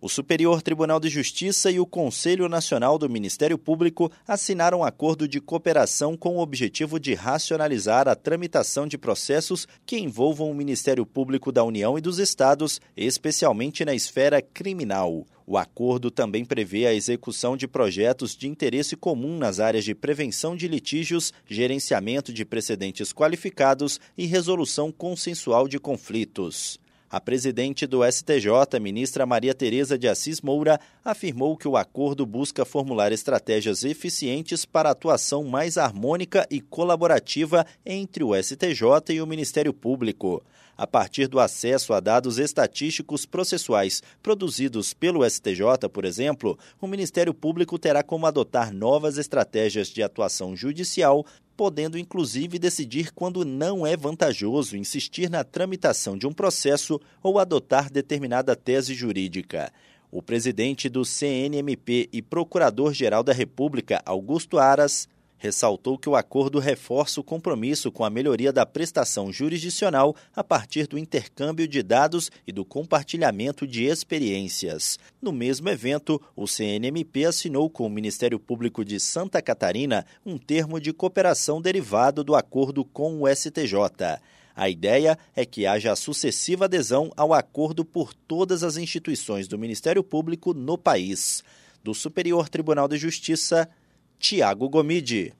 O Superior Tribunal de Justiça e o Conselho Nacional do Ministério Público assinaram um acordo de cooperação com o objetivo de racionalizar a tramitação de processos que envolvam o Ministério Público da União e dos Estados, especialmente na esfera criminal. O acordo também prevê a execução de projetos de interesse comum nas áreas de prevenção de litígios, gerenciamento de precedentes qualificados e resolução consensual de conflitos. A presidente do STJ, ministra Maria Tereza de Assis Moura, afirmou que o acordo busca formular estratégias eficientes para a atuação mais harmônica e colaborativa entre o STJ e o Ministério Público. A partir do acesso a dados estatísticos processuais produzidos pelo STJ, por exemplo, o Ministério Público terá como adotar novas estratégias de atuação judicial podendo inclusive decidir quando não é vantajoso insistir na tramitação de um processo ou adotar determinada tese jurídica. O presidente do CNMP e procurador-geral da República, Augusto Aras, ressaltou que o acordo reforça o compromisso com a melhoria da prestação jurisdicional a partir do intercâmbio de dados e do compartilhamento de experiências. No mesmo evento, o CNMP assinou com o Ministério Público de Santa Catarina um termo de cooperação derivado do acordo com o STJ. A ideia é que haja sucessiva adesão ao acordo por todas as instituições do Ministério Público no país. Do Superior Tribunal de Justiça, Tiago Gomide.